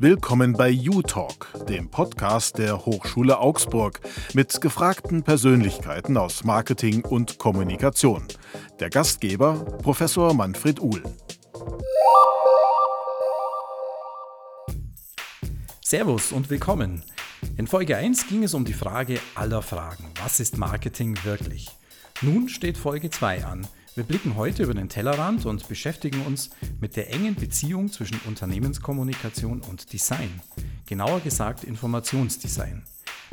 Willkommen bei U-Talk, dem Podcast der Hochschule Augsburg mit gefragten Persönlichkeiten aus Marketing und Kommunikation. Der Gastgeber Professor Manfred Uhl. Servus und willkommen. In Folge 1 ging es um die Frage aller Fragen. Was ist Marketing wirklich? Nun steht Folge 2 an. Wir blicken heute über den Tellerrand und beschäftigen uns mit der engen Beziehung zwischen Unternehmenskommunikation und Design. Genauer gesagt Informationsdesign.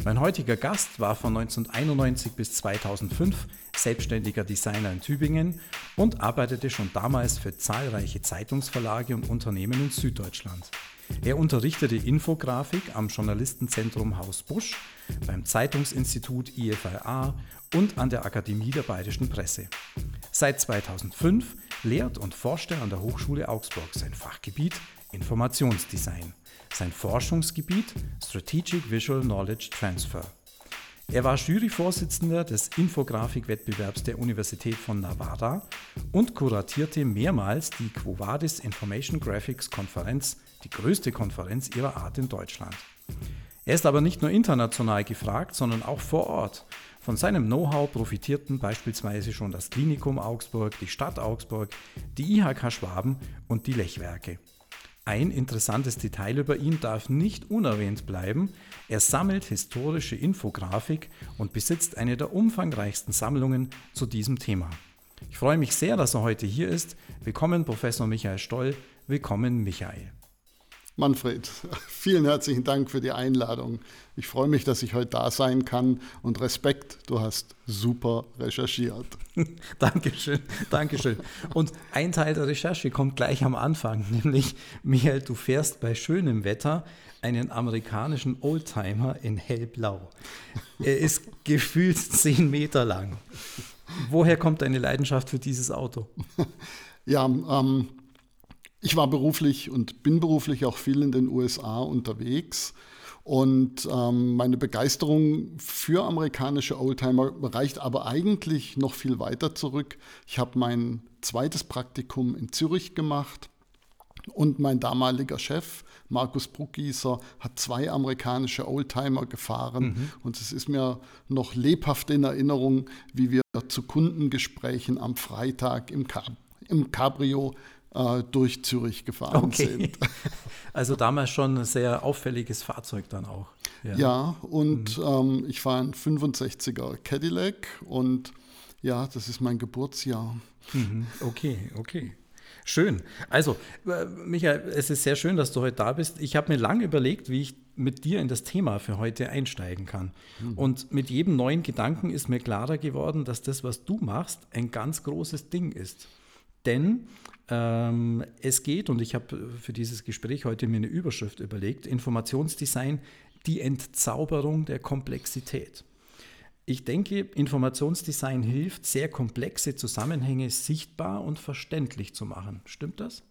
Mein heutiger Gast war von 1991 bis 2005 selbstständiger Designer in Tübingen und arbeitete schon damals für zahlreiche Zeitungsverlage und Unternehmen in Süddeutschland. Er unterrichtete Infografik am Journalistenzentrum Haus Busch, beim Zeitungsinstitut IFRA und an der Akademie der Bayerischen Presse. Seit 2005 lehrt und forscht er an der Hochschule Augsburg sein Fachgebiet Informationsdesign, sein Forschungsgebiet Strategic Visual Knowledge Transfer. Er war Juryvorsitzender des Infografik-Wettbewerbs der Universität von Navarra und kuratierte mehrmals die Quo Vadis Information Graphics Konferenz, die größte Konferenz ihrer Art in Deutschland. Er ist aber nicht nur international gefragt, sondern auch vor Ort von seinem Know-how profitierten beispielsweise schon das Klinikum Augsburg, die Stadt Augsburg, die IHK Schwaben und die Lechwerke. Ein interessantes Detail über ihn darf nicht unerwähnt bleiben. Er sammelt historische Infografik und besitzt eine der umfangreichsten Sammlungen zu diesem Thema. Ich freue mich sehr, dass er heute hier ist. Willkommen, Professor Michael Stoll. Willkommen, Michael. Manfred, vielen herzlichen Dank für die Einladung. Ich freue mich, dass ich heute da sein kann und Respekt, du hast super recherchiert. Dankeschön, Dankeschön. Und ein Teil der Recherche kommt gleich am Anfang, nämlich, Michael, du fährst bei schönem Wetter einen amerikanischen Oldtimer in hellblau. Er ist gefühlt zehn Meter lang. Woher kommt deine Leidenschaft für dieses Auto? Ja, ähm, ich war beruflich und bin beruflich auch viel in den USA unterwegs. Und ähm, meine Begeisterung für amerikanische Oldtimer reicht aber eigentlich noch viel weiter zurück. Ich habe mein zweites Praktikum in Zürich gemacht und mein damaliger Chef, Markus Bruckgießer, hat zwei amerikanische Oldtimer gefahren. Mhm. Und es ist mir noch lebhaft in Erinnerung, wie wir zu Kundengesprächen am Freitag im, Cab im Cabrio äh, durch Zürich gefahren okay. sind. Also damals schon ein sehr auffälliges Fahrzeug dann auch. Ja, ja und mhm. ähm, ich fahre ein 65er Cadillac und ja, das ist mein Geburtsjahr. Mhm. Okay, okay. Schön. Also, äh, Michael, es ist sehr schön, dass du heute da bist. Ich habe mir lange überlegt, wie ich mit dir in das Thema für heute einsteigen kann. Mhm. Und mit jedem neuen Gedanken ist mir klarer geworden, dass das, was du machst, ein ganz großes Ding ist. Denn ähm, es geht, und ich habe für dieses Gespräch heute mir eine Überschrift überlegt, Informationsdesign, die Entzauberung der Komplexität. Ich denke, Informationsdesign hilft, sehr komplexe Zusammenhänge sichtbar und verständlich zu machen. Stimmt das?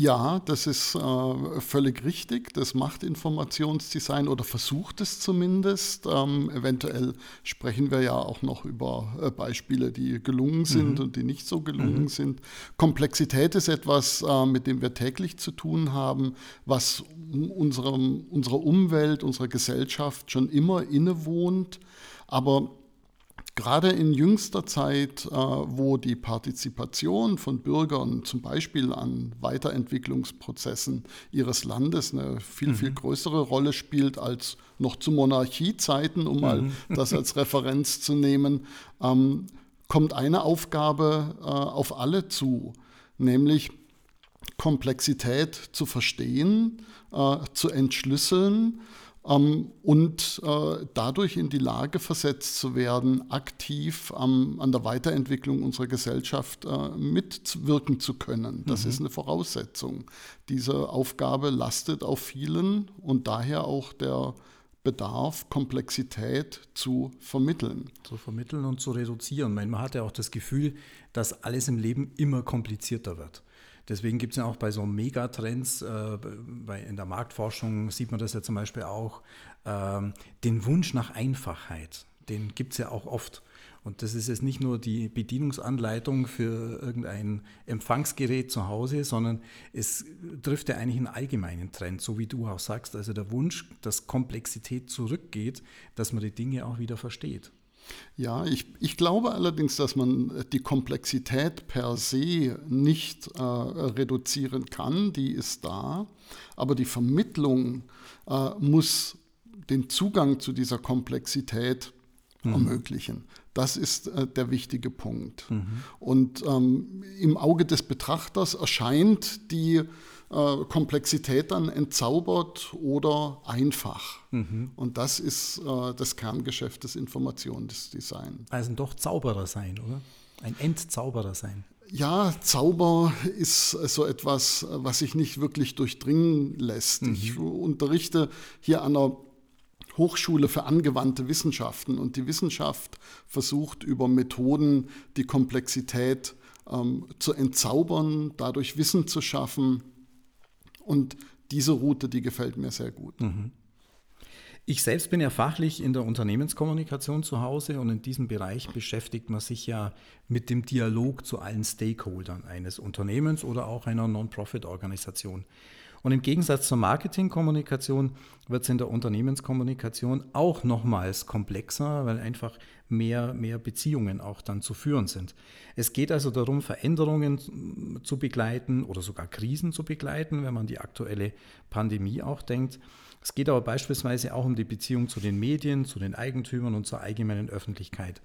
Ja, das ist äh, völlig richtig. Das macht Informationsdesign oder versucht es zumindest. Ähm, eventuell sprechen wir ja auch noch über äh, Beispiele, die gelungen sind mhm. und die nicht so gelungen mhm. sind. Komplexität ist etwas, äh, mit dem wir täglich zu tun haben, was unserem, unserer Umwelt, unserer Gesellschaft schon immer innewohnt. Aber Gerade in jüngster Zeit, äh, wo die Partizipation von Bürgern zum Beispiel an Weiterentwicklungsprozessen ihres Landes eine viel, viel mhm. größere Rolle spielt als noch zu Monarchiezeiten, um mal mhm. das als Referenz zu nehmen, ähm, kommt eine Aufgabe äh, auf alle zu, nämlich Komplexität zu verstehen, äh, zu entschlüsseln ähm, und äh, dadurch in die Lage versetzt zu werden, aktiv ähm, an der Weiterentwicklung unserer Gesellschaft äh, mitwirken zu können. Das mhm. ist eine Voraussetzung. Diese Aufgabe lastet auf vielen und daher auch der Bedarf, Komplexität zu vermitteln. Zu vermitteln und zu reduzieren. Man hat ja auch das Gefühl, dass alles im Leben immer komplizierter wird. Deswegen gibt es ja auch bei so Megatrends, äh, bei, in der Marktforschung sieht man das ja zum Beispiel auch, äh, den Wunsch nach Einfachheit. Den gibt es ja auch oft. Und das ist jetzt nicht nur die Bedienungsanleitung für irgendein Empfangsgerät zu Hause, sondern es trifft ja eigentlich einen allgemeinen Trend, so wie du auch sagst. Also der Wunsch, dass Komplexität zurückgeht, dass man die Dinge auch wieder versteht. Ja, ich, ich glaube allerdings, dass man die Komplexität per se nicht äh, reduzieren kann, die ist da, aber die Vermittlung äh, muss den Zugang zu dieser Komplexität mhm. ermöglichen. Das ist äh, der wichtige Punkt. Mhm. Und ähm, im Auge des Betrachters erscheint die äh, Komplexität dann entzaubert oder einfach. Mhm. Und das ist äh, das Kerngeschäft des Informationsdesigns. Also doch Zauberer sein, oder? Ein Entzauberer sein. Ja, Zauber ist so etwas, was sich nicht wirklich durchdringen lässt. Mhm. Ich unterrichte hier an einer Hochschule für angewandte Wissenschaften und die Wissenschaft versucht über Methoden die Komplexität ähm, zu entzaubern, dadurch Wissen zu schaffen und diese Route, die gefällt mir sehr gut. Mhm. Ich selbst bin ja fachlich in der Unternehmenskommunikation zu Hause und in diesem Bereich beschäftigt man sich ja mit dem Dialog zu allen Stakeholdern eines Unternehmens oder auch einer Non-Profit-Organisation. Und im Gegensatz zur Marketingkommunikation wird es in der Unternehmenskommunikation auch nochmals komplexer, weil einfach mehr, mehr Beziehungen auch dann zu führen sind. Es geht also darum, Veränderungen zu begleiten oder sogar Krisen zu begleiten, wenn man die aktuelle Pandemie auch denkt. Es geht aber beispielsweise auch um die Beziehung zu den Medien, zu den Eigentümern und zur allgemeinen Öffentlichkeit.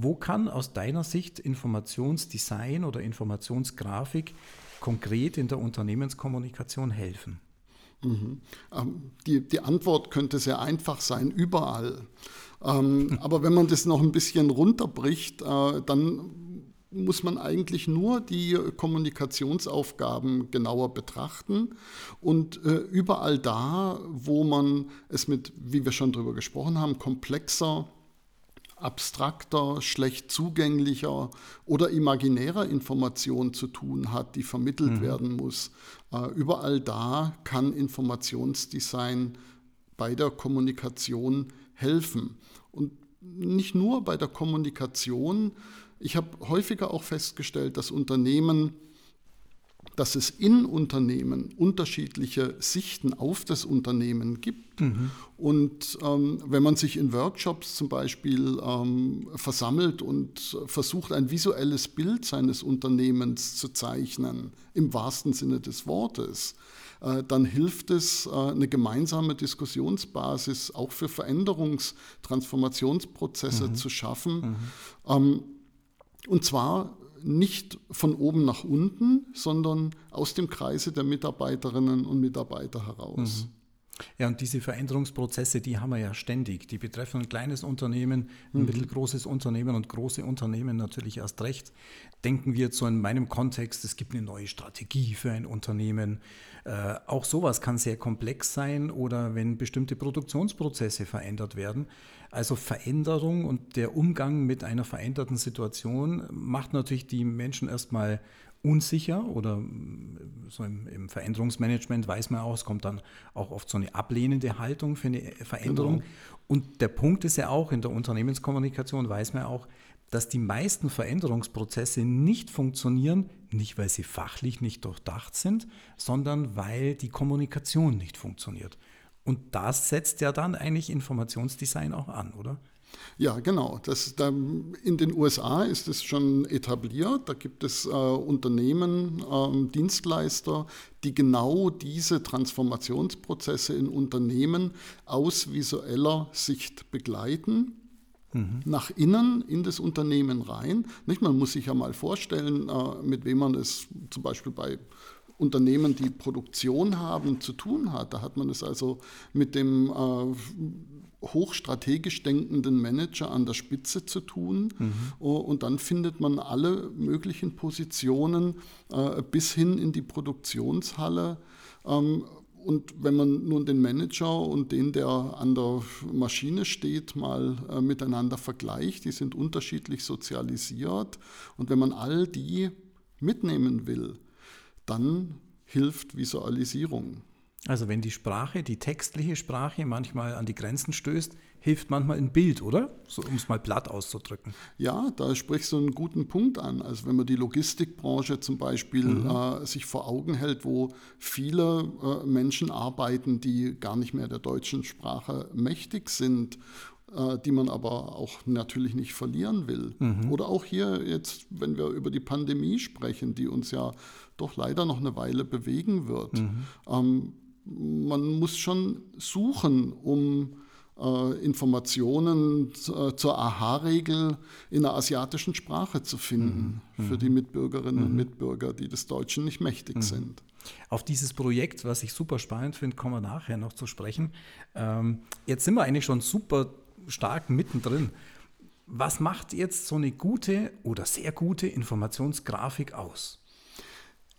Wo kann aus deiner Sicht Informationsdesign oder Informationsgrafik konkret in der Unternehmenskommunikation helfen? Mhm. Ähm, die, die Antwort könnte sehr einfach sein, überall. Ähm, aber wenn man das noch ein bisschen runterbricht, äh, dann muss man eigentlich nur die Kommunikationsaufgaben genauer betrachten und äh, überall da, wo man es mit, wie wir schon darüber gesprochen haben, komplexer abstrakter, schlecht zugänglicher oder imaginärer Information zu tun hat, die vermittelt mhm. werden muss. Äh, überall da kann Informationsdesign bei der Kommunikation helfen. Und nicht nur bei der Kommunikation. Ich habe häufiger auch festgestellt, dass Unternehmen dass es in Unternehmen unterschiedliche Sichten auf das Unternehmen gibt. Mhm. Und ähm, wenn man sich in Workshops zum Beispiel ähm, versammelt und versucht, ein visuelles Bild seines Unternehmens zu zeichnen, im wahrsten Sinne des Wortes, äh, dann hilft es, äh, eine gemeinsame Diskussionsbasis auch für Veränderungs-, Transformationsprozesse mhm. zu schaffen. Mhm. Ähm, und zwar nicht von oben nach unten, sondern aus dem Kreise der Mitarbeiterinnen und Mitarbeiter heraus. Mhm. Ja, und diese Veränderungsprozesse, die haben wir ja ständig. Die betreffen ein kleines Unternehmen, ein mhm. mittelgroßes Unternehmen und große Unternehmen natürlich erst recht. Denken wir jetzt so in meinem Kontext, es gibt eine neue Strategie für ein Unternehmen. Äh, auch sowas kann sehr komplex sein oder wenn bestimmte Produktionsprozesse verändert werden. Also Veränderung und der Umgang mit einer veränderten Situation macht natürlich die Menschen erstmal unsicher oder mm, so im, im, Veränderungsmanagement weiß man auch, es kommt dann auch oft so eine ablehnende Haltung für eine Veränderung. Genau. Und der Punkt ist ja auch, in der Unternehmenskommunikation weiß man auch, dass die meisten Veränderungsprozesse nicht funktionieren, nicht weil sie fachlich nicht durchdacht sind, sondern weil die Kommunikation nicht funktioniert. Und das setzt ja dann eigentlich Informationsdesign auch an, oder? Ja, genau. Das, da, in den USA ist es schon etabliert. Da gibt es äh, Unternehmen, äh, Dienstleister, die genau diese Transformationsprozesse in Unternehmen aus visueller Sicht begleiten. Mhm. Nach innen in das Unternehmen rein. Nicht? Man muss sich ja mal vorstellen, äh, mit wem man es zum Beispiel bei Unternehmen, die Produktion haben, zu tun hat. Da hat man es also mit dem äh, hochstrategisch denkenden Manager an der Spitze zu tun. Mhm. Und dann findet man alle möglichen Positionen äh, bis hin in die Produktionshalle. Ähm, und wenn man nun den Manager und den, der an der Maschine steht, mal äh, miteinander vergleicht, die sind unterschiedlich sozialisiert. Und wenn man all die mitnehmen will, dann hilft Visualisierung. Also wenn die Sprache, die textliche Sprache manchmal an die Grenzen stößt, hilft manchmal ein Bild, oder? So, um es mal platt auszudrücken. Ja, da sprichst du einen guten Punkt an. Also wenn man die Logistikbranche zum Beispiel mhm. äh, sich vor Augen hält, wo viele äh, Menschen arbeiten, die gar nicht mehr der deutschen Sprache mächtig sind äh, die man aber auch natürlich nicht verlieren will. Mhm. Oder auch hier jetzt, wenn wir über die Pandemie sprechen, die uns ja doch leider noch eine Weile bewegen wird. Mhm. Ähm, man muss schon suchen, um äh, Informationen äh, zur AHA-Regel in der asiatischen Sprache zu finden mhm. für die Mitbürgerinnen und mhm. Mitbürger, die des Deutschen nicht mächtig mhm. sind. Auf dieses Projekt, was ich super spannend finde, kommen wir nachher noch zu sprechen. Ähm, jetzt sind wir eigentlich schon super stark mittendrin. Was macht jetzt so eine gute oder sehr gute Informationsgrafik aus?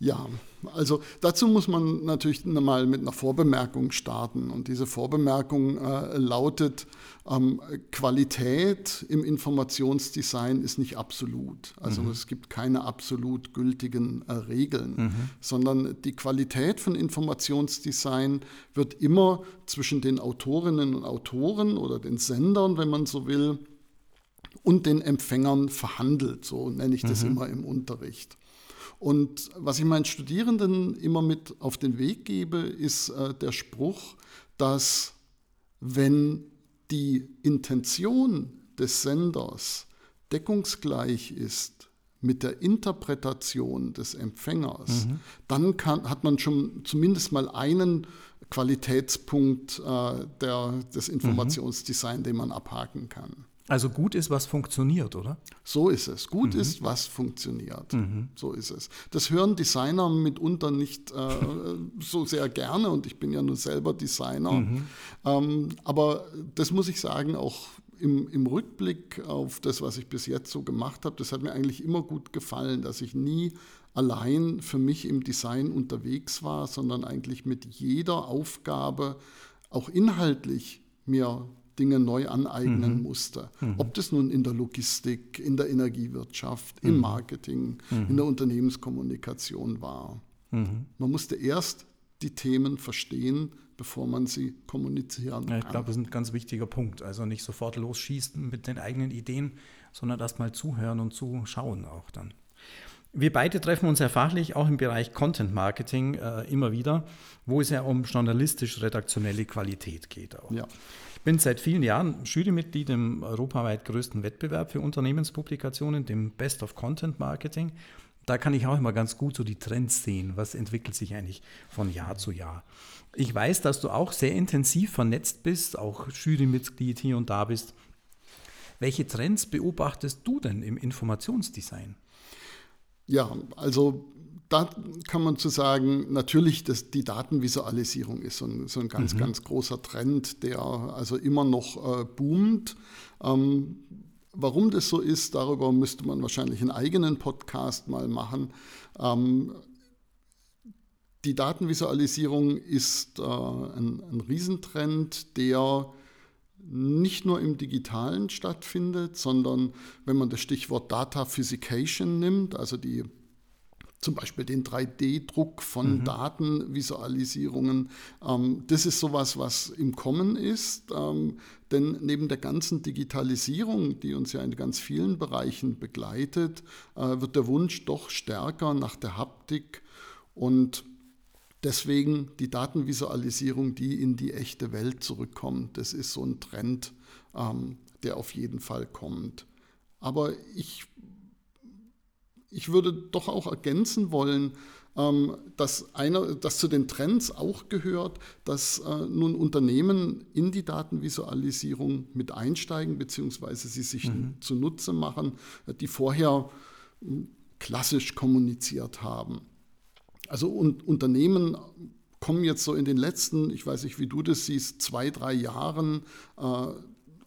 Ja, also dazu muss man natürlich mal mit einer Vorbemerkung starten. Und diese Vorbemerkung äh, lautet, ähm, Qualität im Informationsdesign ist nicht absolut. Also mhm. es gibt keine absolut gültigen äh, Regeln, mhm. sondern die Qualität von Informationsdesign wird immer zwischen den Autorinnen und Autoren oder den Sendern, wenn man so will, und den Empfängern verhandelt. So nenne ich das mhm. immer im Unterricht. Und was ich meinen Studierenden immer mit auf den Weg gebe, ist äh, der Spruch, dass wenn die Intention des Senders deckungsgleich ist mit der Interpretation des Empfängers, mhm. dann kann, hat man schon zumindest mal einen Qualitätspunkt äh, der, des mhm. Informationsdesign, mhm. den man abhaken kann. Also gut ist, was funktioniert, oder? So ist es. Gut mhm. ist, was funktioniert. Mhm. So ist es. Das hören Designer mitunter nicht äh, so sehr gerne und ich bin ja nun selber Designer. Mhm. Ähm, aber das muss ich sagen, auch im, im, Rückblick auf das, was ich bis jetzt so gemacht habe, das hat mir eigentlich immer gut gefallen, dass ich nie allein für mich im Design unterwegs war, sondern eigentlich mit jeder Aufgabe auch inhaltlich mir Dinge neu aneignen mhm. musste. Mhm. Ob das nun in der Logistik, in der Energiewirtschaft, mhm. im Marketing, in der Unternehmenskommunikation war. Mhm. Man musste erst die Themen verstehen, bevor man sie kommunizieren kann. Ja, ich glaube, das ist ein ganz wichtiger Punkt. Also nicht sofort losschießen mit den eigenen Ideen, sondern erst mal zuhören und zuschauen auch dann. Wir beide treffen uns ja fachlich auch im Bereich Content Marketing äh, immer wieder, wo es ja um journalistisch-redaktionelle Qualität geht. Auch. Ja. Ich bin seit vielen Jahren Jurymitglied im europaweit größten Wettbewerb für Unternehmenspublikationen, dem Best of Content Marketing. Da kann ich auch immer ganz gut so die Trends sehen, was entwickelt sich eigentlich von Jahr zu Jahr. Ich weiß, dass du auch sehr intensiv vernetzt bist, auch Jurymitglied hier und da bist. Welche Trends beobachtest du denn im Informationsdesign? Ja, also da kann man zu sagen, natürlich, dass die Datenvisualisierung ist so ein, so ein ganz, mhm. ganz großer Trend, der also immer noch äh, boomt. Ähm, warum das so ist, darüber müsste man wahrscheinlich einen eigenen Podcast mal machen. Ähm, die Datenvisualisierung ist äh, ein, ein Riesentrend, der nicht nur im digitalen stattfindet, sondern wenn man das Stichwort Data Physication nimmt, also die zum Beispiel den 3D-Druck von mhm. Datenvisualisierungen. Ähm, das ist sowas, was im Kommen ist, ähm, denn neben der ganzen Digitalisierung, die uns ja in ganz vielen Bereichen begleitet, äh, wird der Wunsch doch stärker nach der Haptik und deswegen die Datenvisualisierung, die in die echte Welt zurückkommt. Das ist so ein Trend, ähm, der auf jeden Fall kommt. Aber ich ich würde doch auch ergänzen wollen, ähm, dass, einer, dass zu den Trends auch gehört, dass äh, nun Unternehmen in die Datenvisualisierung mit einsteigen, beziehungsweise sie sich mhm. zunutze machen, die vorher hm, klassisch kommuniziert haben. Also und Unternehmen kommen jetzt so in den letzten, ich weiß nicht, wie du das siehst, zwei, drei Jahren äh,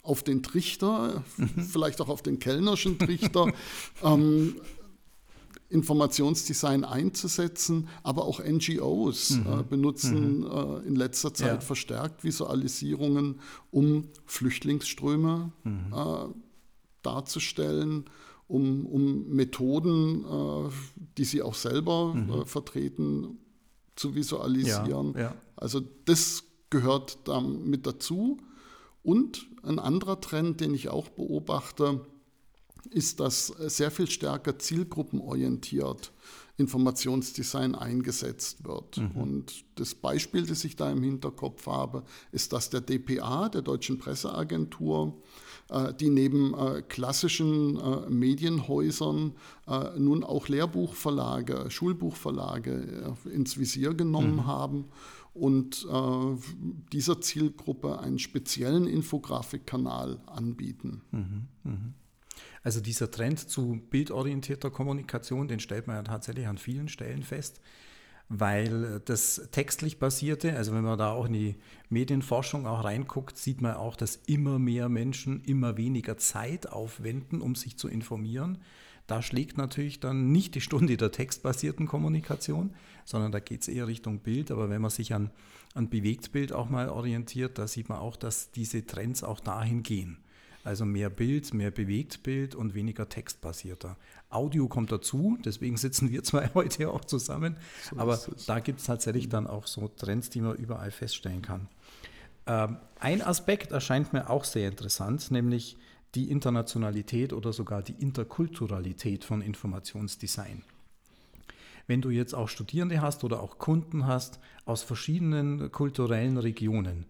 auf den Trichter, mhm. vielleicht auch auf den kellnerschen Trichter, ähm, Informationsdesign einzusetzen, aber auch NGOs mhm. äh, benutzen mhm. äh, in letzter Zeit ja. verstärkt Visualisierungen, um Flüchtlingsströme mhm. äh, darzustellen, um, um Methoden, äh, die sie auch selber mhm. äh, vertreten, zu visualisieren. Ja, ja. Also das gehört da mit dazu. Und ein anderer Trend, den ich auch beobachte, ist, dass sehr viel stärker zielgruppenorientiert Informationsdesign eingesetzt wird. Mhm. Und das Beispiel, das ich da im Hinterkopf habe, ist das der DPA, der Deutschen Presseagentur, äh, die neben äh, klassischen äh, Medienhäusern nun auch Lehrbuchverlage, Schulbuchverlage ins Visier genommen mhm. haben und dieser Zielgruppe einen speziellen Infografikkanal anbieten. Mhm. Also dieser Trend zu bildorientierter Kommunikation, den stellt man ja tatsächlich an vielen Stellen fest, weil das textlich basierte, also wenn man da auch in die Medienforschung auch reinguckt, sieht man auch, dass immer mehr Menschen immer weniger Zeit aufwenden, um sich zu informieren. Da schlägt natürlich dann nicht die Stunde der textbasierten Kommunikation, sondern da geht es eher Richtung Bild. Aber wenn man sich an, an Bewegtbild auch mal orientiert, da sieht man auch, dass diese Trends auch dahin gehen. Also mehr Bild, mehr Bewegtbild und weniger textbasierter. Audio kommt dazu, deswegen sitzen wir zwei heute auch zusammen. So Aber da gibt es tatsächlich dann auch so Trends, die man überall feststellen kann. Ähm, ein Aspekt erscheint mir auch sehr interessant, nämlich die Internationalität oder sogar die Interkulturalität von Informationsdesign. Wenn du jetzt auch Studierende hast oder auch Kunden hast aus verschiedenen kulturellen Regionen,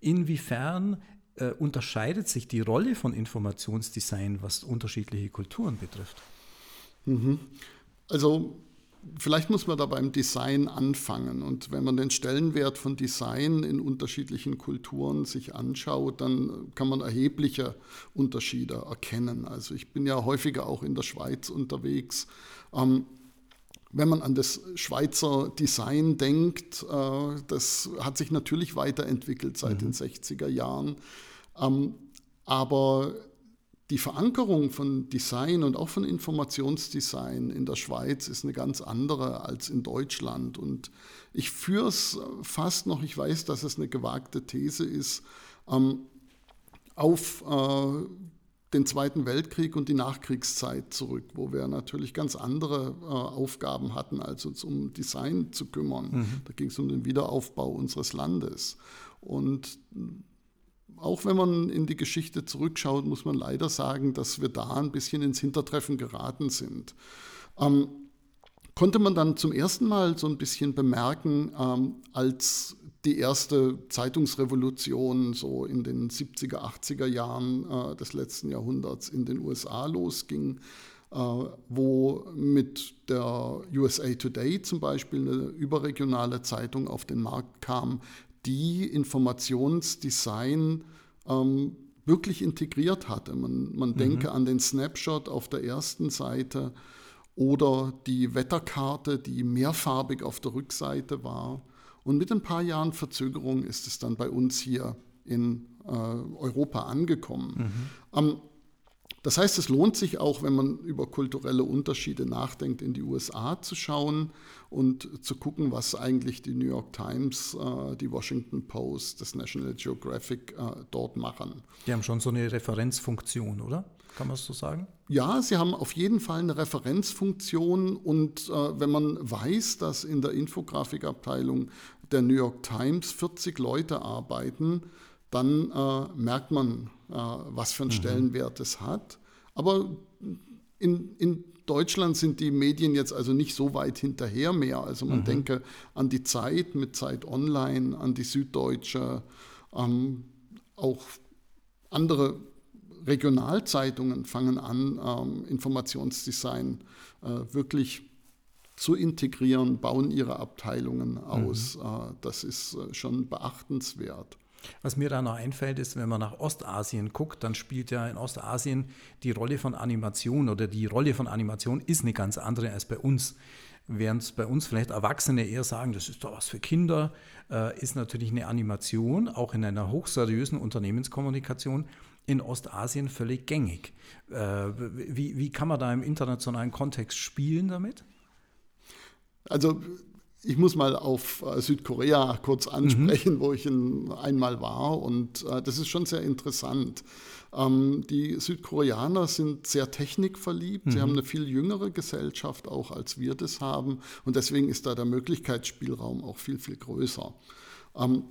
inwiefern äh, unterscheidet sich die Rolle von Informationsdesign, was unterschiedliche Kulturen betrifft? Mhm. Also vielleicht muss man da beim Design anfangen. Und wenn man den Stellenwert von Design in unterschiedlichen Kulturen sich anschaut, dann kann man erhebliche Unterschiede erkennen. Also ich bin ja häufiger auch in der Schweiz unterwegs. Ähm, wenn man an das Schweizer Design denkt, äh, das hat sich natürlich weiterentwickelt seit mhm. den 60er Jahren. Ähm, aber die Verankerung von Design und auch von Informationsdesign in der Schweiz ist eine ganz andere als in Deutschland. Und ich führe es fast noch, ich weiß, dass es eine gewagte These ist, ähm, auf äh, den Zweiten Weltkrieg und die Nachkriegszeit zurück, wo wir natürlich ganz andere äh, Aufgaben hatten, als uns um Design zu kümmern. Mhm. Da ging es um den Wiederaufbau unseres Landes. Und auch wenn man in die Geschichte zurückschaut, muss man leider sagen, dass wir da ein bisschen ins Hintertreffen geraten sind. Ähm, konnte man dann zum ersten Mal so ein bisschen bemerken, ähm, als die erste Zeitungsrevolution so in den 70er, 80er Jahren äh, des letzten Jahrhunderts in den USA losging, äh, wo mit der USA Today zum Beispiel eine überregionale Zeitung auf den Markt kam, die Informationsdesign ähm, wirklich integriert hatte. Man, man mhm. denke an den Snapshot auf der ersten Seite oder die Wetterkarte, die mehrfarbig auf der Rückseite war. Und mit ein paar Jahren Verzögerung ist es dann bei uns hier in äh, Europa angekommen. Mhm. Ähm, das heißt, es lohnt sich auch, wenn man über kulturelle Unterschiede nachdenkt, in die USA zu schauen und zu gucken, was eigentlich die New York Times, äh, die Washington Post, das National Geographic äh, dort machen. Die haben schon so eine Referenzfunktion, oder? Kann man es so sagen? Ja, sie haben auf jeden Fall eine Referenzfunktion und äh, wenn man weiß, dass in der Infografikabteilung der New York Times 40 Leute arbeiten, dann äh, merkt man, äh, was für einen mhm. Stellenwert es hat. Aber in, in Deutschland sind die Medien jetzt also nicht so weit hinterher mehr. Also man mhm. denke an die Zeit mit Zeit Online, an die Süddeutsche, ähm, auch andere Regionalzeitungen fangen an, ähm, Informationsdesign äh, wirklich zu integrieren, bauen ihre Abteilungen aus. Mhm. Äh, das ist äh, schon beachtenswert. Was mir da noch einfällt, ist, wenn man nach Ostasien guckt, dann spielt ja in Ostasien die Rolle von Animation oder die Rolle von Animation ist eine ganz andere als bei uns. Während bei uns vielleicht Erwachsene eher sagen, das ist doch was für Kinder, ist natürlich eine Animation, auch in einer hochseriösen Unternehmenskommunikation, in Ostasien völlig gängig. Äh, wie, wie kann man da im internationalen Kontext spielen damit? Also ich muss mal auf äh, Südkorea kurz ansprechen, mhm. wo ich in, einmal war. Und äh, das ist schon sehr interessant. Ähm, die Südkoreaner sind sehr technikverliebt. Mhm. Sie haben eine viel jüngere Gesellschaft auch, als wir das haben. Und deswegen ist da der Möglichkeitsspielraum auch viel, viel größer. Ähm,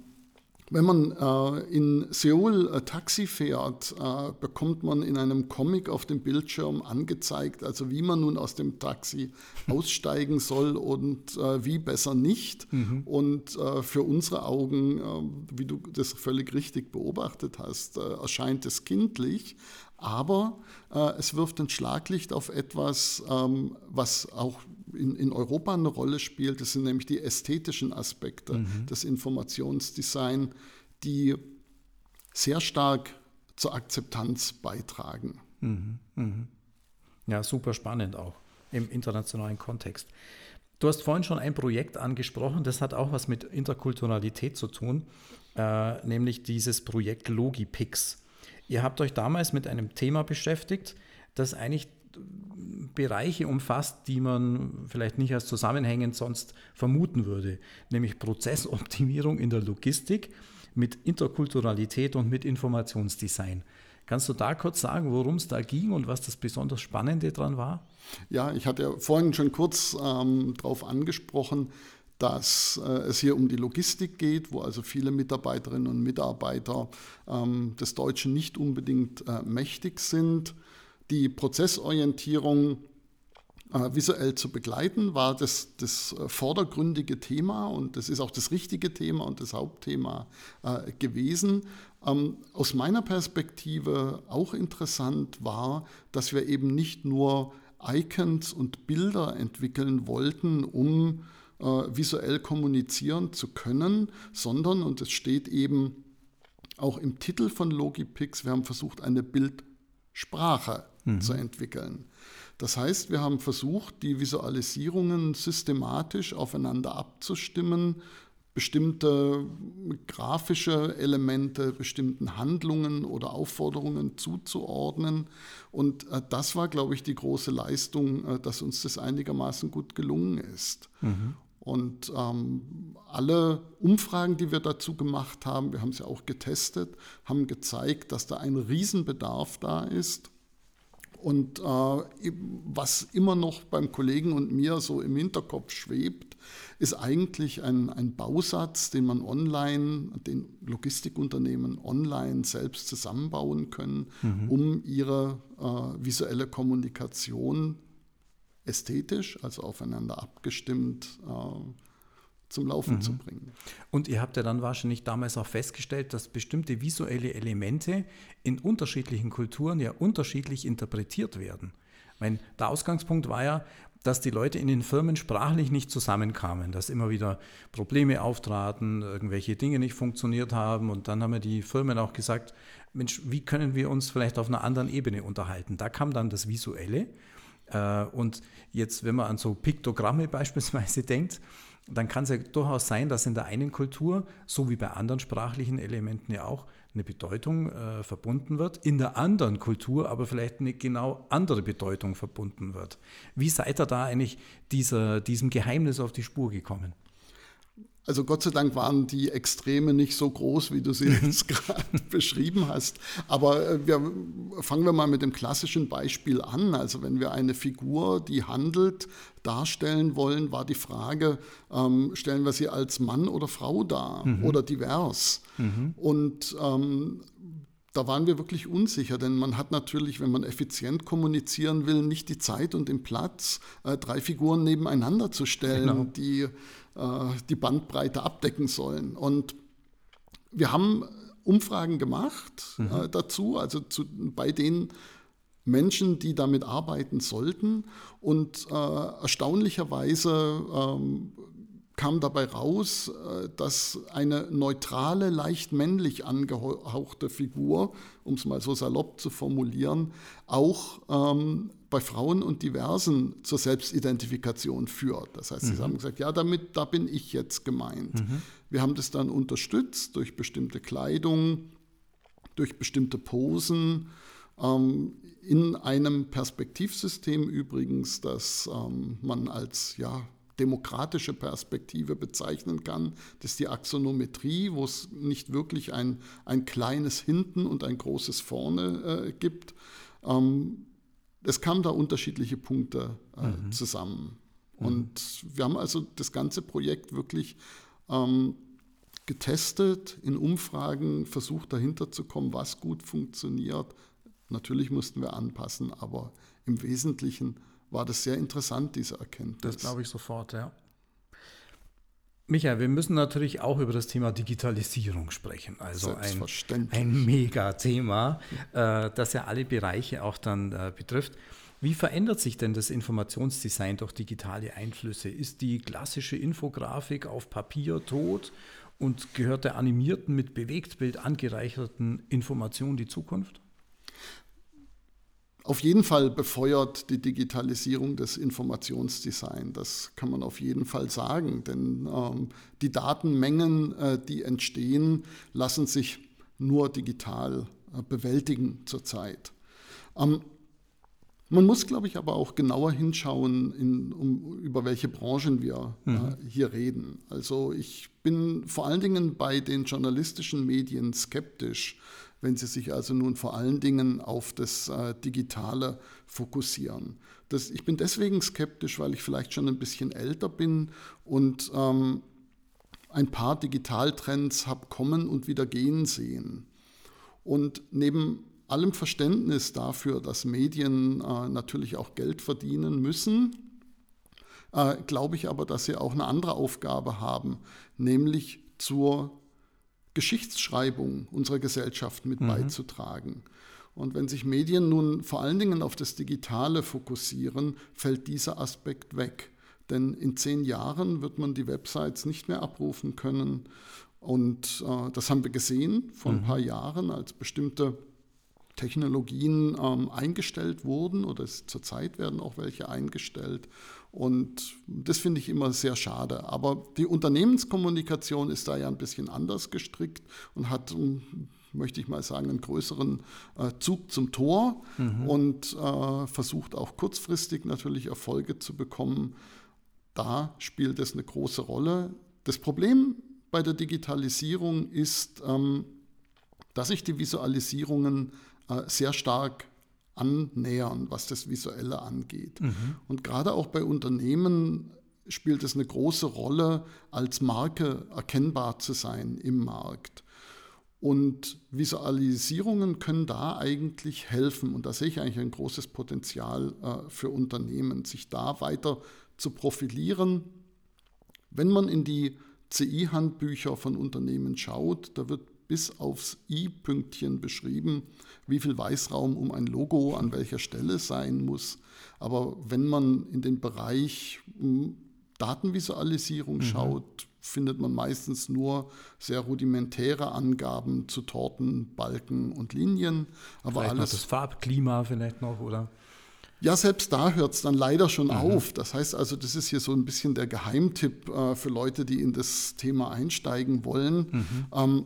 wenn man äh, in Seoul äh, Taxi fährt, äh, bekommt man in einem Comic auf dem Bildschirm angezeigt, also wie man nun aus dem Taxi aussteigen soll und äh, wie besser nicht. Mhm. Und äh, für unsere Augen, äh, wie du das völlig richtig beobachtet hast, erscheint es kindlich. Aber es wirft ein Schlaglicht auf etwas, ähm, was auch in, in Europa eine Rolle spielt. Das sind nämlich die ästhetischen Aspekte mhm. des Informationsdesign, die sehr stark zur Akzeptanz beitragen. Mhm. Mhm. Ja, super spannend auch im internationalen Kontext. Du hast vorhin schon ein Projekt angesprochen, das hat auch was mit Interkulturalität zu tun, äh, nämlich dieses Projekt Logipix. Ihr habt euch damals mit einem Thema beschäftigt, das eigentlich Bereiche umfasst, die man vielleicht nicht als zusammenhängend sonst vermuten würde, nämlich Prozessoptimierung in der Logistik mit Interkulturalität und mit Informationsdesign. Kannst du da kurz sagen, worum es da ging und was das besonders Spannende daran war? Ja, ich hatte ja vorhin schon kurz ähm, darauf angesprochen, dass äh, es hier um die Logistik geht, wo also viele Mitarbeiterinnen und Mitarbeiter ähm, des Deutschen nicht unbedingt äh, mächtig sind die Prozessorientierung äh, visuell zu begleiten, war das, das äh, vordergründige Thema und das ist auch das richtige Thema und das Hauptthema äh, gewesen. Ähm, aus meiner Perspektive auch interessant war, dass wir eben nicht nur Icons und Bilder entwickeln wollten, um visuell kommunizieren zu können, sondern, und es steht eben auch im Titel von Logipix, wir haben versucht, eine Bildsprache mhm. zu entwickeln. Das heißt, wir haben versucht, die Visualisierungen systematisch aufeinander abzustimmen, bestimmte grafische Elemente bestimmten Handlungen oder Aufforderungen zuzuordnen. Und äh, das war, glaube ich, die große Leistung, äh, dass uns das einigermaßen gut gelungen ist. Mhm. Und ähm, alle Umfragen, die wir dazu gemacht haben, wir haben sie auch getestet, haben gezeigt, dass da ein Riesenbedarf da ist. Und äh, was immer noch beim Kollegen und mir so im Hinterkopf schwebt, ist eigentlich ein, ein Bausatz, den man online, den Logistikunternehmen online selbst zusammenbauen können, mhm. um ihre äh, visuelle Kommunikation ästhetisch, also aufeinander abgestimmt, äh, zum Laufen mhm. zu bringen. Und ihr habt ja dann wahrscheinlich damals auch festgestellt, dass bestimmte visuelle Elemente in unterschiedlichen Kulturen ja unterschiedlich interpretiert werden. Mein, der Ausgangspunkt war ja, dass die Leute in den Firmen sprachlich nicht zusammenkamen, dass immer wieder Probleme auftraten, irgendwelche Dinge nicht funktioniert haben. Und dann haben wir die Firmen auch gesagt, Mensch, wie können wir uns vielleicht auf einer anderen Ebene unterhalten? Da kam dann das Visuelle. Äh, und jetzt, wenn man an so Piktogramme beispielsweise denkt, dann kann es ja durchaus sein, dass in der einen Kultur, so wie bei anderen sprachlichen Elementen ja auch, eine Bedeutung äh, verbunden wird, in der anderen Kultur aber vielleicht eine genau andere Bedeutung verbunden wird. Wie seid ihr da eigentlich dieser, diesem Geheimnis auf die Spur gekommen? Also Gott sei Dank waren die Extreme nicht so groß, wie du sie jetzt gerade beschrieben hast. Aber äh, wir, fangen wir mal mit dem klassischen Beispiel an. Also wenn wir eine Figur, die handelt, darstellen wollen, war die Frage, ähm, stellen wir sie als Mann oder Frau dar mhm. oder divers. Mhm. Und ähm, da waren wir wirklich unsicher, denn man hat natürlich, wenn man effizient kommunizieren will, nicht die Zeit und den Platz, äh, drei Figuren nebeneinander zu stellen, genau. die die Bandbreite abdecken sollen. Und wir haben Umfragen gemacht mhm. äh, dazu, also zu, bei den Menschen, die damit arbeiten sollten. Und äh, erstaunlicherweise ähm, kam dabei raus, äh, dass eine neutrale, leicht männlich angehauchte Figur, um es mal so salopp zu formulieren, auch ähm, bei Frauen und Diversen zur Selbstidentifikation führt. Das heißt, mhm. sie haben gesagt, ja, damit, da bin ich jetzt gemeint. Mhm. Wir haben das dann unterstützt durch bestimmte Kleidung, durch bestimmte Posen, ähm, in einem Perspektivsystem übrigens, das ähm, man als ja, demokratische Perspektive bezeichnen kann. Das ist die Axonometrie, wo es nicht wirklich ein, ein kleines Hinten und ein großes Vorne äh, gibt. Ähm, es kamen da unterschiedliche Punkte äh, mhm. zusammen. Mhm. Und wir haben also das ganze Projekt wirklich ähm, getestet, in Umfragen versucht dahinter zu kommen, was gut funktioniert. Natürlich mussten wir anpassen, aber im Wesentlichen war das sehr interessant, diese Erkenntnis. Das glaube ich sofort, ja. Michael, wir müssen natürlich auch über das Thema Digitalisierung sprechen. Also ein, ein Mega-Thema, äh, das ja alle Bereiche auch dann äh, betrifft. Wie verändert sich denn das Informationsdesign durch digitale Einflüsse? Ist die klassische Infografik auf Papier tot und gehört der animierten, mit Bewegtbild angereicherten Information die Zukunft? Auf jeden Fall befeuert die Digitalisierung des Informationsdesigns. Das kann man auf jeden Fall sagen, denn ähm, die Datenmengen, äh, die entstehen, lassen sich nur digital äh, bewältigen zurzeit. Ähm, man muss, glaube ich, aber auch genauer hinschauen, in, um, über welche Branchen wir mhm. äh, hier reden. Also ich bin vor allen Dingen bei den journalistischen Medien skeptisch, wenn sie sich also nun vor allen Dingen auf das äh, Digitale fokussieren. Das, ich bin deswegen skeptisch, weil ich vielleicht schon ein bisschen älter bin und ähm, ein paar Digitaltrends habe kommen und wieder gehen sehen. Und neben allem Verständnis dafür, dass Medien äh, natürlich auch Geld verdienen müssen, äh, glaube ich aber, dass sie auch eine andere Aufgabe haben, nämlich zur Geschichtsschreibung unserer Gesellschaft mit mhm. beizutragen. Und wenn sich Medien nun vor allen Dingen auf das Digitale fokussieren, fällt dieser Aspekt weg. Denn in zehn Jahren wird man die Websites nicht mehr abrufen können. Und äh, das haben wir gesehen vor ein mhm. paar Jahren, als bestimmte Technologien ähm, eingestellt wurden oder zurzeit werden auch welche eingestellt. Und das finde ich immer sehr schade. Aber die Unternehmenskommunikation ist da ja ein bisschen anders gestrickt und hat, möchte ich mal sagen, einen größeren äh, Zug zum Tor mhm. und äh, versucht auch kurzfristig natürlich Erfolge zu bekommen. Da spielt es eine große Rolle. Das Problem bei der Digitalisierung ist, ähm, dass sich die Visualisierungen äh, sehr stark annähern, was das Visuelle angeht. Mhm. Und gerade auch bei Unternehmen spielt es eine große Rolle, als Marke erkennbar zu sein im Markt. Und Visualisierungen können da eigentlich helfen. Und da sehe ich eigentlich ein großes Potenzial äh, für Unternehmen, sich da weiter zu profilieren. Wenn man in die CI-Handbücher von Unternehmen schaut, da wird bis aufs i-Pünktchen beschrieben, wie viel Weißraum um ein Logo an welcher Stelle sein muss. Aber wenn man in den Bereich hm, Datenvisualisierung mhm. schaut, findet man meistens nur sehr rudimentäre Angaben zu Torten, Balken und Linien. Aber vielleicht alles. das Farbklima vielleicht noch, oder? Ja, selbst da hört es dann leider schon mhm. auf. Das heißt also, das ist hier so ein bisschen der Geheimtipp äh, für Leute, die in das Thema einsteigen wollen. Mhm. Ähm,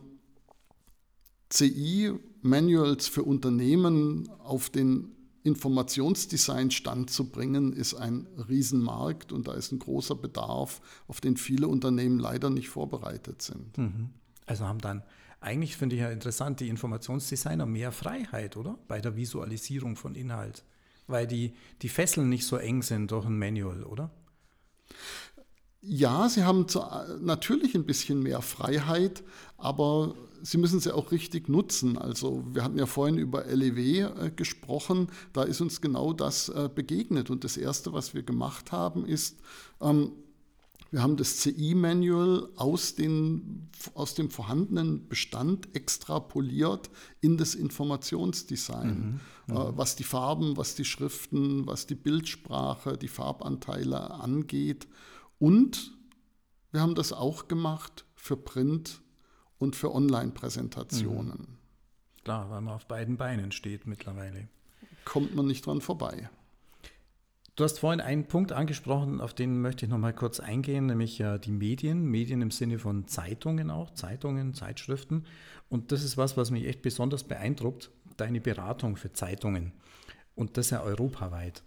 CI-Manuals für Unternehmen auf den Informationsdesign-Stand zu bringen, ist ein Riesenmarkt und da ist ein großer Bedarf, auf den viele Unternehmen leider nicht vorbereitet sind. Mhm. Also haben dann eigentlich, finde ich ja interessant, die Informationsdesigner mehr Freiheit, oder? Bei der Visualisierung von Inhalt. Weil die, die Fesseln nicht so eng sind durch ein Manual, oder? Ja, sie haben natürlich ein bisschen mehr Freiheit, aber sie müssen sie auch richtig nutzen. Also wir hatten ja vorhin über LEW äh, gesprochen, da ist uns genau das äh, begegnet. Und das Erste, was wir gemacht haben, ist, ähm, wir haben das CI-Manual aus, aus dem vorhandenen Bestand extrapoliert in das Informationsdesign, mhm, äh, mhm. was die Farben, was die Schriften, was die Bildsprache, die Farbanteile angeht. Und wir haben das auch gemacht für Print und für Online-Präsentationen. Mhm. Klar, weil man auf beiden Beinen steht mittlerweile. Kommt man nicht dran vorbei. Du hast vorhin einen Punkt angesprochen, auf den möchte ich noch mal kurz eingehen, nämlich äh, die Medien, Medien im Sinne von Zeitungen auch, Zeitungen, Zeitschriften. Und das ist was, was mich echt besonders beeindruckt, deine Beratung für Zeitungen. Und das ja europaweit.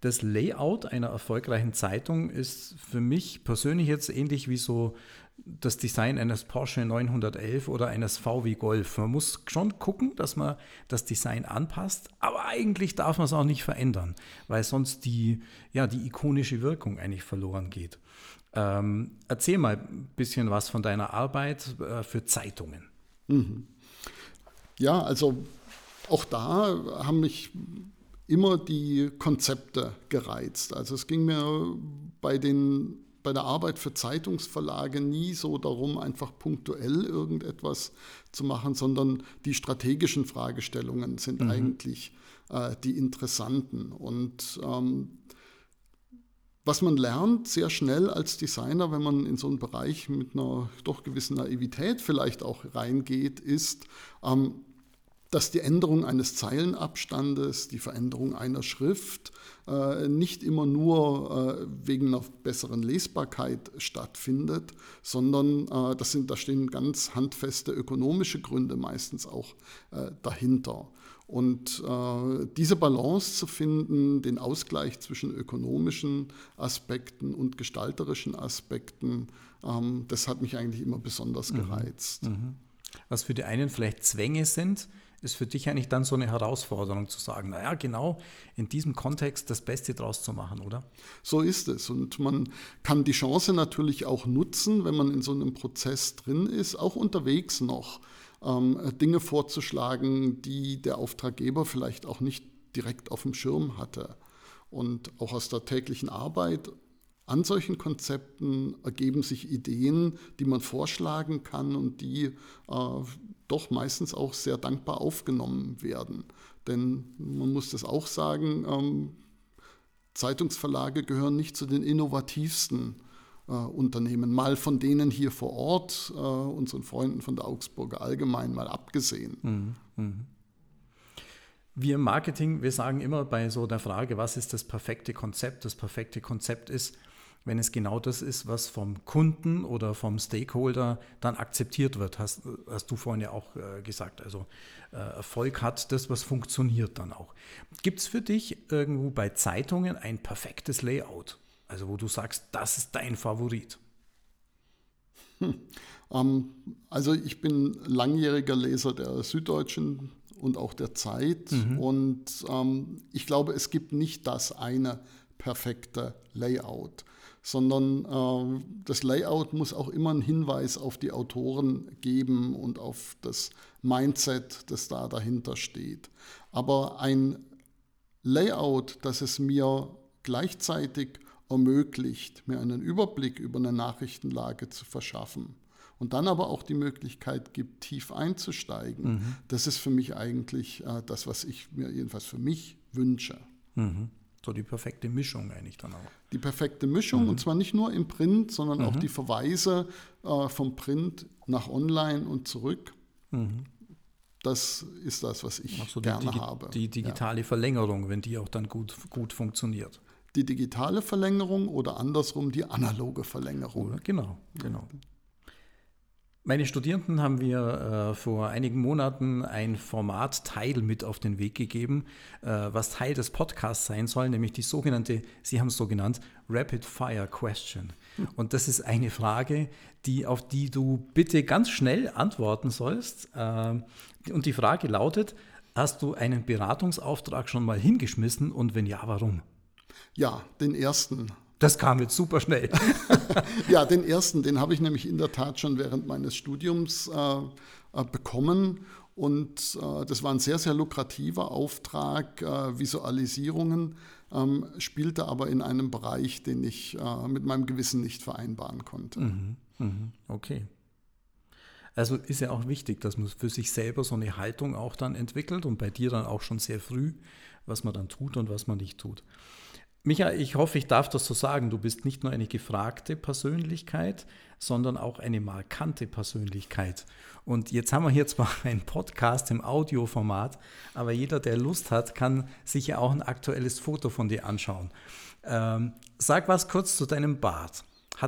Das Layout einer erfolgreichen Zeitung ist für mich persönlich jetzt ähnlich wie so das Design eines Porsche 911 oder eines VW Golf. Man muss schon gucken, dass man das Design anpasst, aber eigentlich darf man es auch nicht verändern, weil sonst die, ja, die ikonische Wirkung eigentlich verloren geht. Ähm, erzähl mal ein bisschen was von deiner Arbeit äh, für Zeitungen. Mhm. Ja, also auch da haben mich immer die Konzepte gereizt. Also es ging mir bei, den, bei der Arbeit für Zeitungsverlage nie so darum, einfach punktuell irgendetwas zu machen, sondern die strategischen Fragestellungen sind mhm. eigentlich äh, die interessanten. Und ähm, was man lernt sehr schnell als Designer, wenn man in so einen Bereich mit einer doch gewissen Naivität vielleicht auch reingeht, ist, ähm, dass die Änderung eines Zeilenabstandes, die Veränderung einer Schrift äh, nicht immer nur äh, wegen einer besseren Lesbarkeit stattfindet, sondern äh, das sind, da stehen ganz handfeste ökonomische Gründe meistens auch dahinter. Und diese Balance zu finden, den Ausgleich zwischen ökonomischen Aspekten und gestalterischen Aspekten, ähm, das hat mich eigentlich immer besonders mhm. gereizt. Mhm. Was für die einen vielleicht Zwänge sind, ist für dich eigentlich dann so eine Herausforderung zu sagen, naja, genau in diesem Kontext das Beste draus zu machen, oder? So ist es. Und man kann die Chance natürlich auch nutzen, wenn man in so einem Prozess drin ist, auch unterwegs noch ähm, Dinge vorzuschlagen, die der Auftraggeber vielleicht auch nicht direkt auf dem Schirm hatte. Und auch aus der täglichen Arbeit an solchen Konzepten ergeben sich Ideen, die man vorschlagen kann und die äh, doch meistens auch sehr dankbar aufgenommen werden. Denn man muss das auch sagen, ähm, Zeitungsverlage gehören nicht zu den innovativsten äh, Unternehmen, mal von denen hier vor Ort, äh, unseren Freunden von der Augsburger Allgemein mal abgesehen. Mhm. Mhm. Wir im Marketing, wir sagen immer bei so der Frage, was ist das perfekte Konzept? Das perfekte Konzept ist, wenn es genau das ist, was vom Kunden oder vom Stakeholder dann akzeptiert wird, hast, hast du vorhin ja auch äh, gesagt. Also äh, Erfolg hat das, was funktioniert dann auch. Gibt es für dich irgendwo bei Zeitungen ein perfektes Layout? Also wo du sagst, das ist dein Favorit? Hm. Ähm, also ich bin langjähriger Leser der Süddeutschen und auch der Zeit mhm. und ähm, ich glaube, es gibt nicht das eine perfekte Layout sondern äh, das Layout muss auch immer einen Hinweis auf die Autoren geben und auf das Mindset, das da dahinter steht. Aber ein Layout, das es mir gleichzeitig ermöglicht, mir einen Überblick über eine Nachrichtenlage zu verschaffen und dann aber auch die Möglichkeit gibt, tief einzusteigen, mhm. das ist für mich eigentlich äh, das, was ich mir jedenfalls für mich wünsche. Mhm. So die perfekte Mischung eigentlich dann auch. Die perfekte Mischung mhm. und zwar nicht nur im Print, sondern mhm. auch die Verweise äh, vom Print nach Online und zurück. Mhm. Das ist das, was ich so, gerne die, habe. Die digitale ja. Verlängerung, wenn die auch dann gut, gut funktioniert. Die digitale Verlängerung oder andersrum die analoge Verlängerung. Oder, genau, genau. Meine Studierenden haben wir äh, vor einigen Monaten ein Format-Teil mit auf den Weg gegeben, äh, was Teil des Podcasts sein soll, nämlich die sogenannte, Sie haben es so genannt, Rapid Fire Question. Und das ist eine Frage, die, auf die du bitte ganz schnell antworten sollst. Äh, und die Frage lautet, hast du einen Beratungsauftrag schon mal hingeschmissen und wenn ja, warum? Ja, den ersten das kam jetzt super schnell. ja, den ersten, den habe ich nämlich in der Tat schon während meines Studiums äh, äh, bekommen. Und äh, das war ein sehr, sehr lukrativer Auftrag. Äh, Visualisierungen ähm, spielte aber in einem Bereich, den ich äh, mit meinem Gewissen nicht vereinbaren konnte. Mhm, mhm, okay. Also ist ja auch wichtig, dass man für sich selber so eine Haltung auch dann entwickelt und bei dir dann auch schon sehr früh, was man dann tut und was man nicht tut. Micha, ich hoffe, ich darf das so sagen. Du bist nicht nur eine gefragte Persönlichkeit, sondern auch eine markante Persönlichkeit. Und jetzt haben wir hier zwar einen Podcast im Audioformat, aber jeder, der Lust hat, kann sich ja auch ein aktuelles Foto von dir anschauen. Ähm, sag was kurz zu deinem Bart.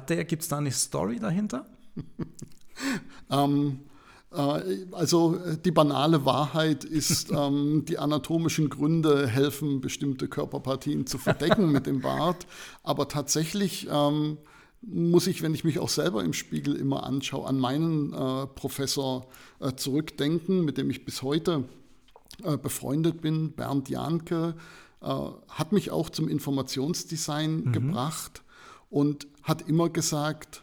Gibt es da eine Story dahinter? ähm, äh, also äh, die banale Wahrheit ist, ähm, die anatomischen Gründe helfen, bestimmte Körperpartien zu verdecken mit dem Bart. Aber tatsächlich ähm, muss ich, wenn ich mich auch selber im Spiegel immer anschaue, an meinen äh, Professor äh, zurückdenken, mit dem ich bis heute äh, befreundet bin, Bernd Janke, äh, hat mich auch zum Informationsdesign mhm. gebracht und hat immer gesagt,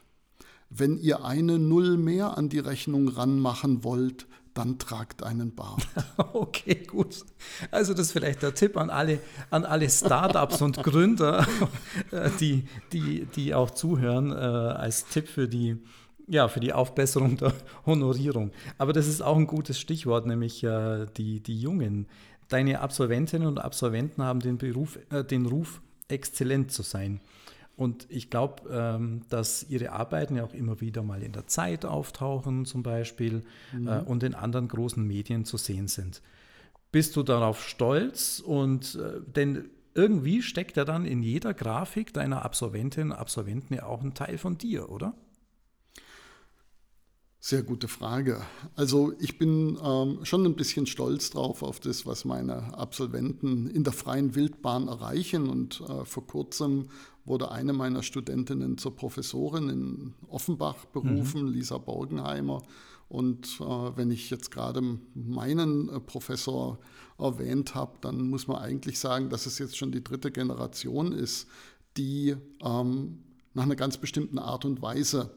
wenn ihr eine Null mehr an die Rechnung ranmachen wollt, dann tragt einen Bart. Okay, gut. Also das ist vielleicht der Tipp an alle, an alle Startups und Gründer, äh, die, die, die auch zuhören, äh, als Tipp für die, ja, für die Aufbesserung der Honorierung. Aber das ist auch ein gutes Stichwort, nämlich äh, die, die Jungen. Deine Absolventinnen und Absolventen haben den, Beruf, äh, den Ruf, exzellent zu sein. Und ich glaube, ähm, dass ihre Arbeiten ja auch immer wieder mal in der Zeit auftauchen, zum Beispiel, mhm. äh, und in anderen großen Medien zu sehen sind. Bist du darauf stolz? Und äh, denn irgendwie steckt ja dann in jeder Grafik deiner Absolventinnen und Absolventen ja auch ein Teil von dir, oder? Sehr gute Frage. Also ich bin ähm, schon ein bisschen stolz drauf auf das, was meine Absolventen in der freien Wildbahn erreichen. Und äh, vor kurzem wurde eine meiner Studentinnen zur Professorin in Offenbach berufen, mhm. Lisa Borgenheimer. Und äh, wenn ich jetzt gerade meinen äh, Professor erwähnt habe, dann muss man eigentlich sagen, dass es jetzt schon die dritte Generation ist, die ähm, nach einer ganz bestimmten Art und Weise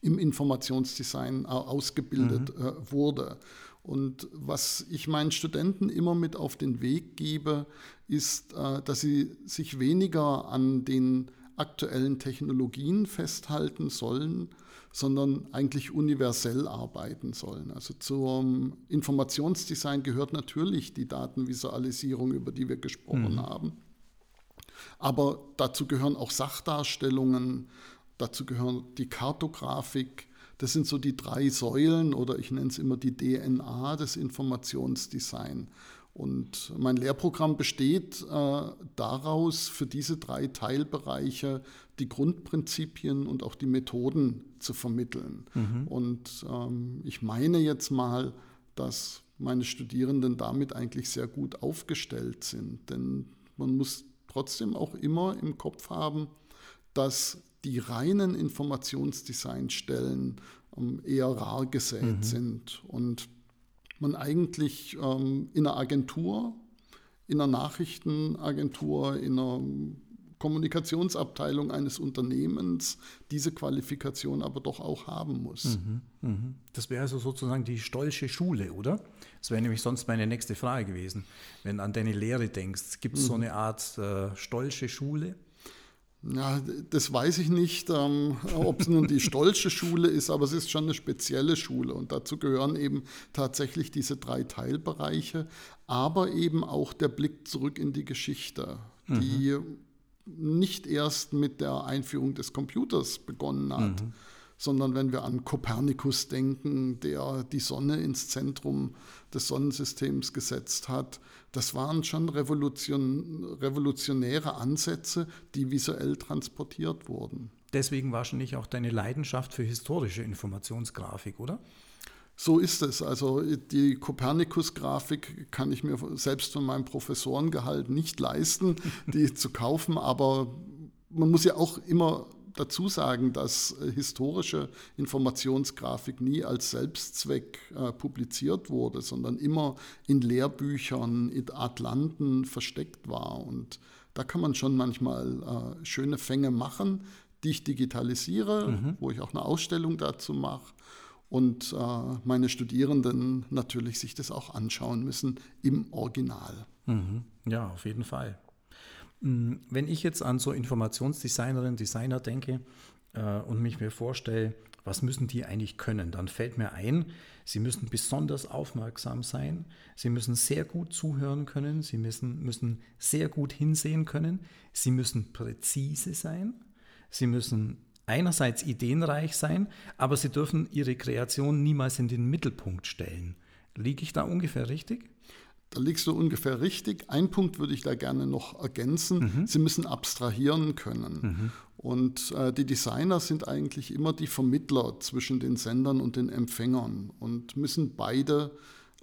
im Informationsdesign ausgebildet mhm. Äh, wurde. Und was ich meinen Studenten immer mit auf den Weg gebe, ist, äh, dass sie sich weniger an den aktuellen Technologien festhalten sollen, sondern eigentlich universell arbeiten sollen. Also zum Informationsdesign gehört natürlich die Datenvisualisierung, über die wir gesprochen mhm. haben. Aber dazu gehören auch Sachdarstellungen, Dazu gehören die Kartografik. Das sind so die drei Säulen oder ich nenne es immer die DNA des Informationsdesign. Und mein Lehrprogramm besteht äh, daraus, für diese drei Teilbereiche die Grundprinzipien und auch die Methoden zu vermitteln. Mhm. Und ähm, ich meine jetzt mal, dass meine Studierenden damit eigentlich sehr gut aufgestellt sind. Denn man muss trotzdem auch immer im Kopf haben, dass die reinen Informationsdesignstellen ähm, eher rar gesät mhm. sind und man eigentlich ähm, in einer Agentur, in einer Nachrichtenagentur, in einer Kommunikationsabteilung eines Unternehmens diese Qualifikation aber doch auch haben muss. Mhm, mh. Das wäre also sozusagen die Stolsche Schule, oder? Das wäre nämlich sonst meine nächste Frage gewesen. Wenn du an deine Lehre denkst, gibt es mhm. so eine Art äh, Stolsche Schule? Ja, das weiß ich nicht, ähm, ob es nun die Stolze Schule ist, aber es ist schon eine spezielle Schule und dazu gehören eben tatsächlich diese drei Teilbereiche, aber eben auch der Blick zurück in die Geschichte, die mhm. nicht erst mit der Einführung des Computers begonnen hat. Mhm sondern wenn wir an Kopernikus denken, der die Sonne ins Zentrum des Sonnensystems gesetzt hat, das waren schon Revolution, revolutionäre Ansätze, die visuell transportiert wurden. Deswegen wahrscheinlich auch deine Leidenschaft für historische Informationsgrafik, oder? So ist es. Also die Kopernikus-Grafik kann ich mir selbst von meinem Professorengehalt nicht leisten, die zu kaufen, aber man muss ja auch immer dazu sagen, dass äh, historische Informationsgrafik nie als Selbstzweck äh, publiziert wurde, sondern immer in Lehrbüchern, in Atlanten versteckt war. Und da kann man schon manchmal äh, schöne Fänge machen, die ich digitalisiere, mhm. wo ich auch eine Ausstellung dazu mache. Und äh, meine Studierenden natürlich sich das auch anschauen müssen im Original. Mhm. Ja, auf jeden Fall. Mm, wenn ich jetzt an so Informationsdesignerinnen, Designer denke äh, und mich mir vorstelle, was müssen die eigentlich können, dann fällt mir ein, sie müssen besonders aufmerksam sein, sie müssen sehr gut zuhören können, sie müssen, müssen sehr gut hinsehen können, sie müssen präzise sein, sie müssen einerseits ideenreich sein, aber sie dürfen ihre Kreation niemals in den Mittelpunkt stellen. Liege ich da ungefähr richtig? Da liegst du ungefähr richtig. Ein Punkt würde ich da gerne noch ergänzen. Mhm. Sie müssen abstrahieren können. Mhm. Und äh, die Designer sind eigentlich immer die Vermittler zwischen den Sendern und den Empfängern und müssen beide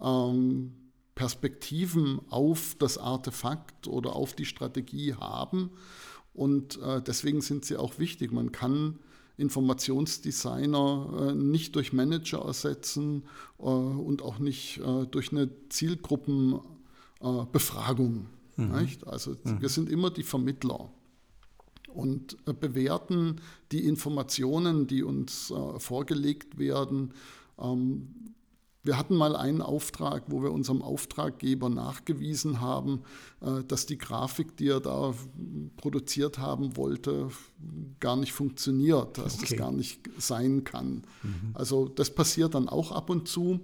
ähm, Perspektiven auf das Artefakt oder auf die Strategie haben und äh, deswegen sind sie auch wichtig. Man kann Informationsdesigner äh, nicht durch Manager ersetzen äh, und auch nicht äh, durch eine Zielgruppenbefragung. Mhm. Also mhm. wir sind immer die Vermittler und bewerten die Informationen, die uns vorgelegt werden. Wir hatten mal einen Auftrag, wo wir unserem Auftraggeber nachgewiesen haben, äh, dass die Grafik, die er da produziert haben wollte, gar nicht funktioniert, dass okay. das gar nicht sein kann. Mhm. Also das passiert dann auch ab und zu.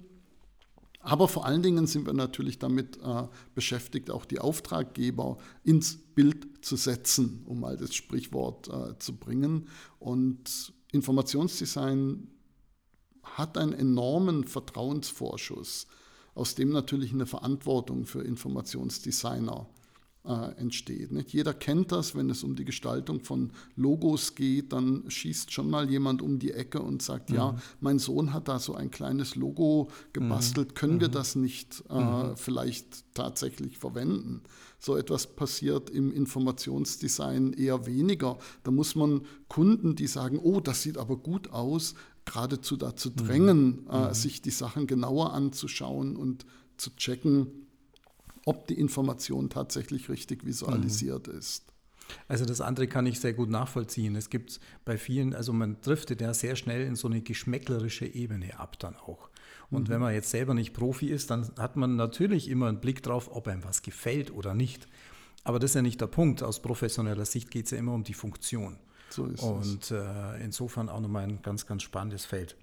Aber vor allen Dingen sind wir natürlich damit äh, beschäftigt, auch die Auftraggeber ins Bild zu setzen, um mal das Sprichwort äh, zu bringen. Und Informationsdesign hat einen enormen Vertrauensvorschuss, aus dem natürlich eine Verantwortung für Informationsdesigner äh, entsteht. Nicht? Jeder kennt das, wenn es um die Gestaltung von Logos geht, dann schießt schon mal jemand um die Ecke und sagt, mhm. ja, mein Sohn hat da so ein kleines Logo gebastelt, mhm. können wir mhm. das nicht äh, mhm. vielleicht tatsächlich verwenden? So etwas passiert im Informationsdesign eher weniger. Da muss man Kunden, die sagen, oh, das sieht aber gut aus, geradezu dazu mhm. drängen, äh, mhm. sich die Sachen genauer anzuschauen und zu checken, ob die Information tatsächlich richtig visualisiert mhm. ist. Also das andere kann ich sehr gut nachvollziehen. Es gibt bei vielen, also man driftet ja sehr schnell in so eine geschmäcklerische Ebene ab dann auch. Und mhm. wenn man jetzt selber nicht Profi ist, dann hat man natürlich immer einen Blick drauf, ob einem was gefällt oder nicht. Aber das ist ja nicht der Punkt. Aus professioneller Sicht geht es ja immer um die Funktion. So ist Und äh, insofern auch nochmal ein ganz, ganz spannendes Feld.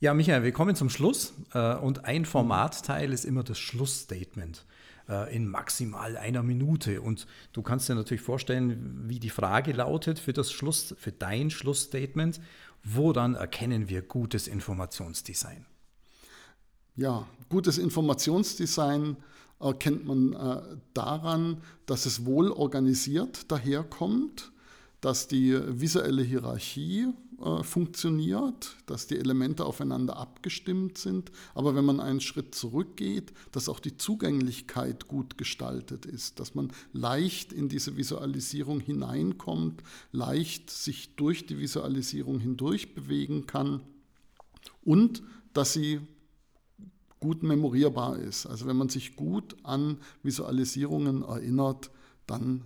Ja, Michael, wir kommen zum Schluss äh, und ein Formatteil ist immer das Schlussstatement äh, in maximal einer Minute. Und du kannst dir natürlich vorstellen, wie die Frage lautet für das Schluss, für dein Schlussstatement, woran erkennen wir gutes Informationsdesign? Ja, gutes Informationsdesign erkennt man äh, daran, dass es wohl organisiert daherkommt, dass die visuelle Hierarchie äh, funktioniert, dass die Elemente aufeinander abgestimmt sind, aber wenn man einen Schritt zurückgeht, dass auch die Zugänglichkeit gut gestaltet ist, dass man leicht in diese Visualisierung hineinkommt, leicht sich durch die Visualisierung hindurch bewegen kann und dass sie gut memorierbar ist. Also wenn man sich gut an Visualisierungen erinnert, dann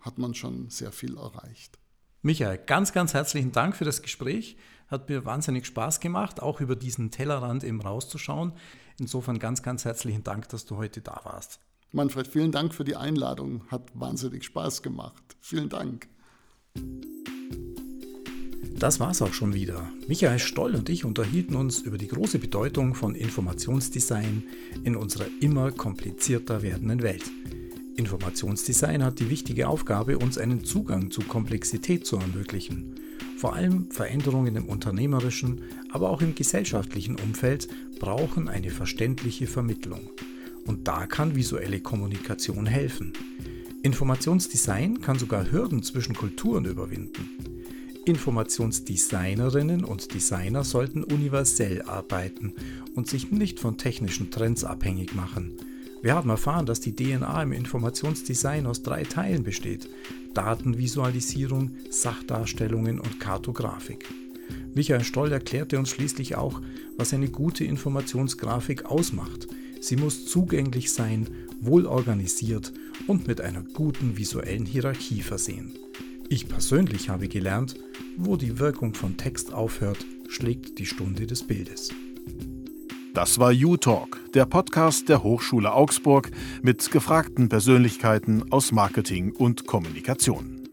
hat man schon sehr viel erreicht. Michael, ganz, ganz herzlichen Dank für das Gespräch. Hat mir wahnsinnig Spaß gemacht, auch über diesen Tellerrand eben rauszuschauen. Insofern ganz, ganz herzlichen Dank, dass du heute da warst. Manfred, vielen Dank für die Einladung. Hat wahnsinnig Spaß gemacht. Vielen Dank. Das war's auch schon wieder. Michael Stoll und ich unterhielten uns über die große Bedeutung von Informationsdesign in unserer immer komplizierter werdenden Welt. Informationsdesign hat die wichtige Aufgabe, uns einen Zugang zu Komplexität zu ermöglichen. Vor allem Veränderungen im unternehmerischen, aber auch im gesellschaftlichen Umfeld brauchen eine verständliche Vermittlung. Und da kann visuelle Kommunikation helfen. Informationsdesign kann sogar Hürden zwischen Kulturen überwinden. Informationsdesignerinnen und Designer sollten universell arbeiten und sich nicht von technischen Trends abhängig machen. Wir haben erfahren, dass die DNA im Informationsdesign aus drei Teilen besteht. Datenvisualisierung, Sachdarstellungen und Kartografik. Michael Stoll erklärte uns schließlich auch, was eine gute Informationsgrafik ausmacht. Sie muss zugänglich sein, wohl organisiert und mit einer guten visuellen Hierarchie versehen. Ich persönlich habe gelernt, wo die Wirkung von Text aufhört, schlägt die Stunde des Bildes. Das war U-Talk, der Podcast der Hochschule Augsburg mit gefragten Persönlichkeiten aus Marketing und Kommunikation.